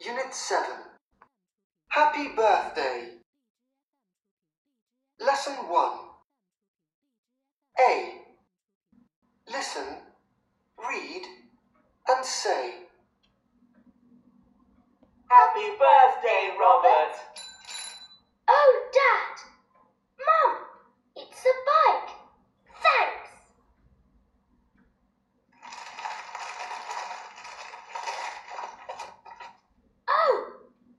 Unit 7 Happy Birthday. Lesson 1 A. Listen, read, and say. Happy birthday, Robert. Oh, Dad! Mum, it's a bike. Thanks. Oh,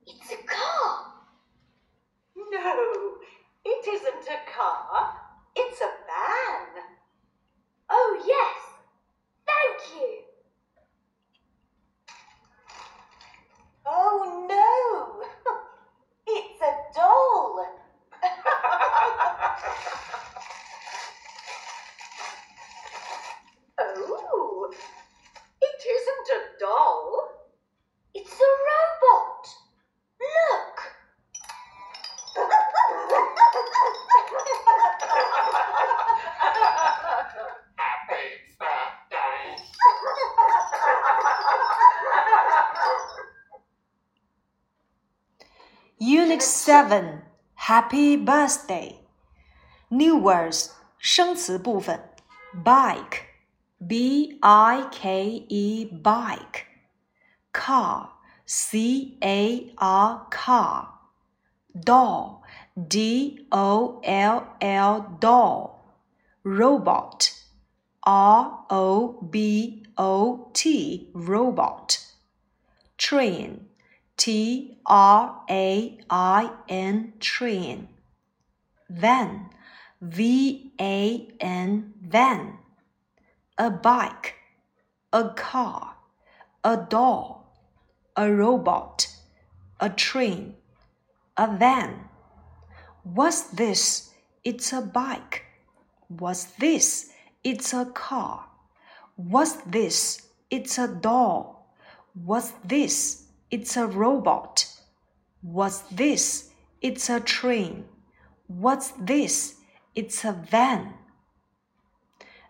it's a car. No, it isn't a car. It's a van. Oh, yes. Thank you. Oh no, it's a doll. oh, it isn't a doll. It's a robot. Look. Unit 7 Happy Birthday New words 生词部分 Bike B I K E Bike Car C A R Car Doll D O L L Doll Robot R O B O T Robot Train T R A I N train. Van V A N van. A bike, a car, a doll, a robot, a train, a van. What's this? It's a bike. What's this? It's a car. What's this? It's a doll. What's this? It's a robot. What's this? It's a train. What's this? It's a van.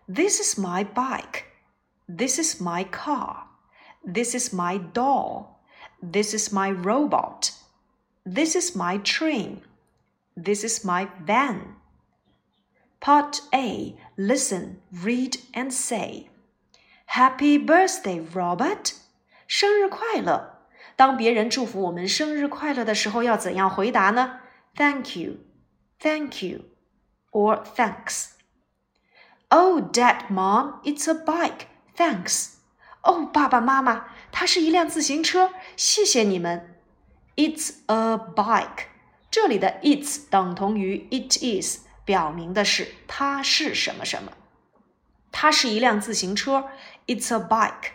This is my bike. This is my car. This is my doll. This is my robot. This is my train. This is my van. Part A Listen, read, and say. Happy birthday, Robert! 生日快乐！ 当别人祝福我们生日快乐的时候，要怎样回答呢？Thank you, thank you, or thanks. Oh, Dad, Mom, it's a bike. Thanks. 哦，爸爸妈妈，它是一辆自行车，谢谢你们。It's a bike. 这里的 it's 等同于 it is，表明的是它是什么什么。它是一辆自行车，It's a bike。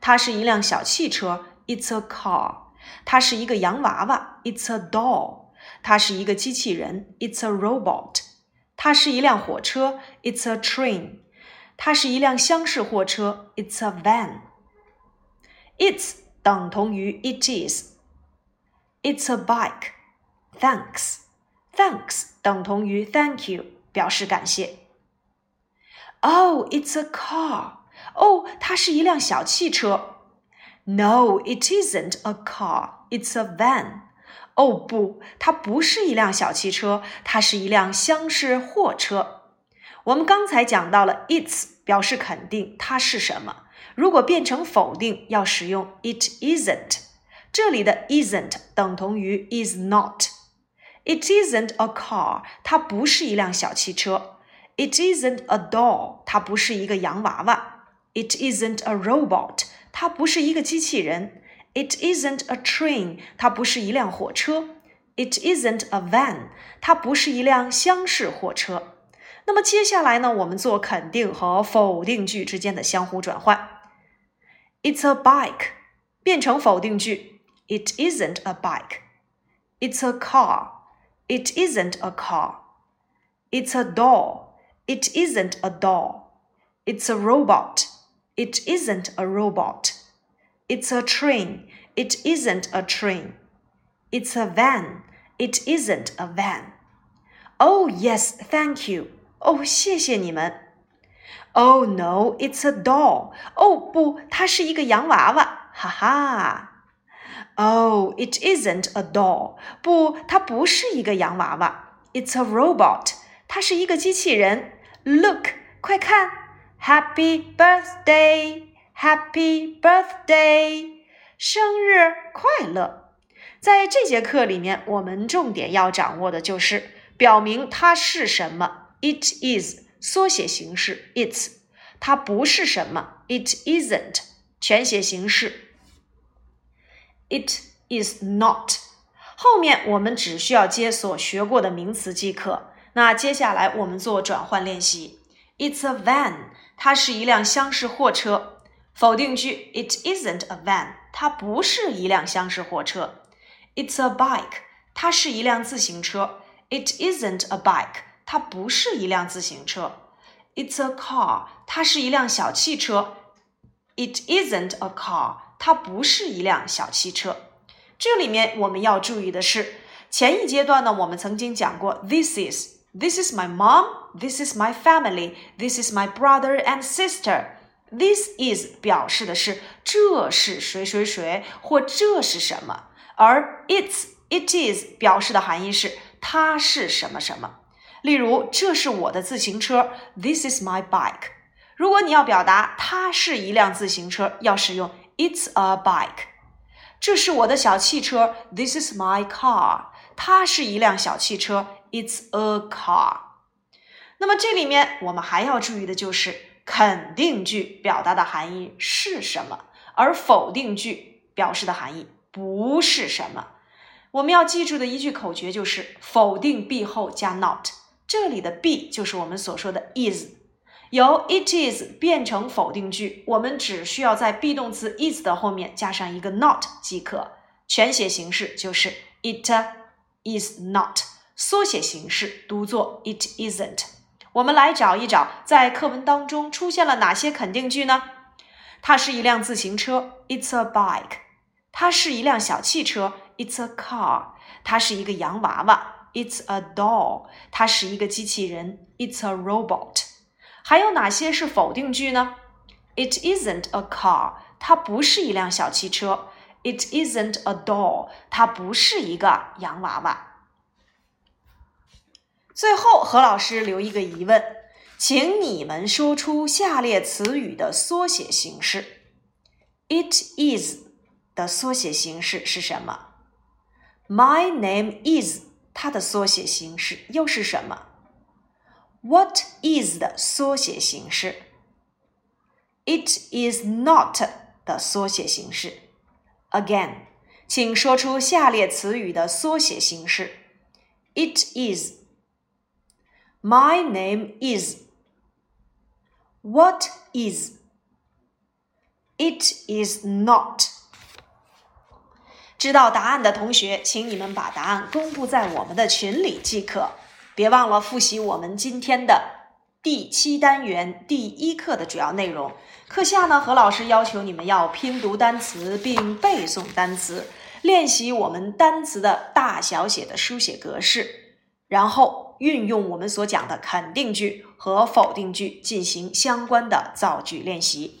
它是一辆小汽车 ，It's a car。它是一个洋娃娃，It's a doll。它是一个机器人，It's a robot。它是一辆火车，It's a train。它是一辆厢式货车，It's a van。It's 等同于 it is。It's a bike。Thanks。Thanks 等同于 thank you，表示感谢。Oh, it's a car. 哦，它是一辆小汽车。 No, it isn't a car. It's a van. 哦不，它不是一辆小汽车，它是一辆厢式货车。我们刚才讲到了 it's 表示肯定它是什么，如果变成否定，要使用 it isn't。这里的 isn't 等同于 is not。It isn't a car. 它不是一辆小汽车。It isn't a doll. 它不是一个洋娃娃。It isn't a robot. 它不是一个机器人。It isn't a train. 它不是一辆火车。It isn't a van. 它不是一辆厢式货车。那么接下来呢，我们做肯定和否定句之间的相互转换。It's a bike 变成否定句，It isn't a bike. It's a car. It isn't a car. It's a doll. It isn't a doll. It's a robot. It isn't a robot. It's a train. It isn't a train. It's a van. It isn't a van. Oh, yes, thank you. 哦，谢谢你们。Oh no, it's a doll. 哦不，它是一个洋娃娃。哈哈。 Oh, it isn't a doll. 不，它不是一个洋娃娃。It's a robot. 它是一个机器人。Look，快看 ，Happy birthday, Happy birthday，生日快乐。在这节课里面，我们重点要掌握的就是表明它是什么。It is 缩写形式 its，它不是什么。It isn't 全写形式。It is not。后面我们只需要接所学过的名词即可。那接下来我们做转换练习。It's a van，它是一辆厢式货车。否定句：It isn't a van，它不是一辆厢式货车。It's a bike，它是一辆自行车。It isn't a bike，它不是一辆自行车。It's a car，它是一辆小汽车。It isn't a car，它不是一辆小汽车。这里面我们要注意的是，前一阶段呢，我们曾经讲过，this is，this is my This is my family，this is my brother and sister。This is 表示的是这是谁谁谁或这是什么，而 it's it is 表示的含义是它是什么什么。例如，这是我的自行车，This is my bike。如果你要表达它是一辆自行车，要使用 It's a bike。这是我的小汽车，This is my car。它是一辆小汽车，It's a car。那么这里面我们还要注意的就是肯定句表达的含义是什么，而否定句表示的含义不是什么。我们要记住的一句口诀就是否定 be 后加 not。这里的 be 就是我们所说的 is。由 it is 变成否定句，我们只需要在 be 动词 is 的后面加上一个 not 即可。全写形式就是 it is not，缩写形式读作 it isn't。我们来找一找，在课文当中出现了哪些肯定句呢？它是一辆自行车，It's a bike。它是一辆小汽车，It's a car。它是一个洋娃娃，It's a doll。它是一个机器人，It's a robot。还有哪些是否定句呢？It isn't a car，它不是一辆小汽车。It isn't a doll，它不是一个洋娃娃。最后，何老师留一个疑问，请你们说出下列词语的缩写形式。It is 的缩写形式是什么？My name is 它的缩写形式又是什么？What is 的缩写形式？It is not 的缩写形式。Again，请说出下列词语的缩写形式。It is。My name is. What is? It is not. 知道答案的同学，请你们把答案公布在我们的群里即可。别忘了复习我们今天的第七单元第一课的主要内容。课下呢，何老师要求你们要拼读单词并背诵单词，练习我们单词的大小写的书写格式，然后运用我们所讲的肯定句和否定句进行相关的造句练习。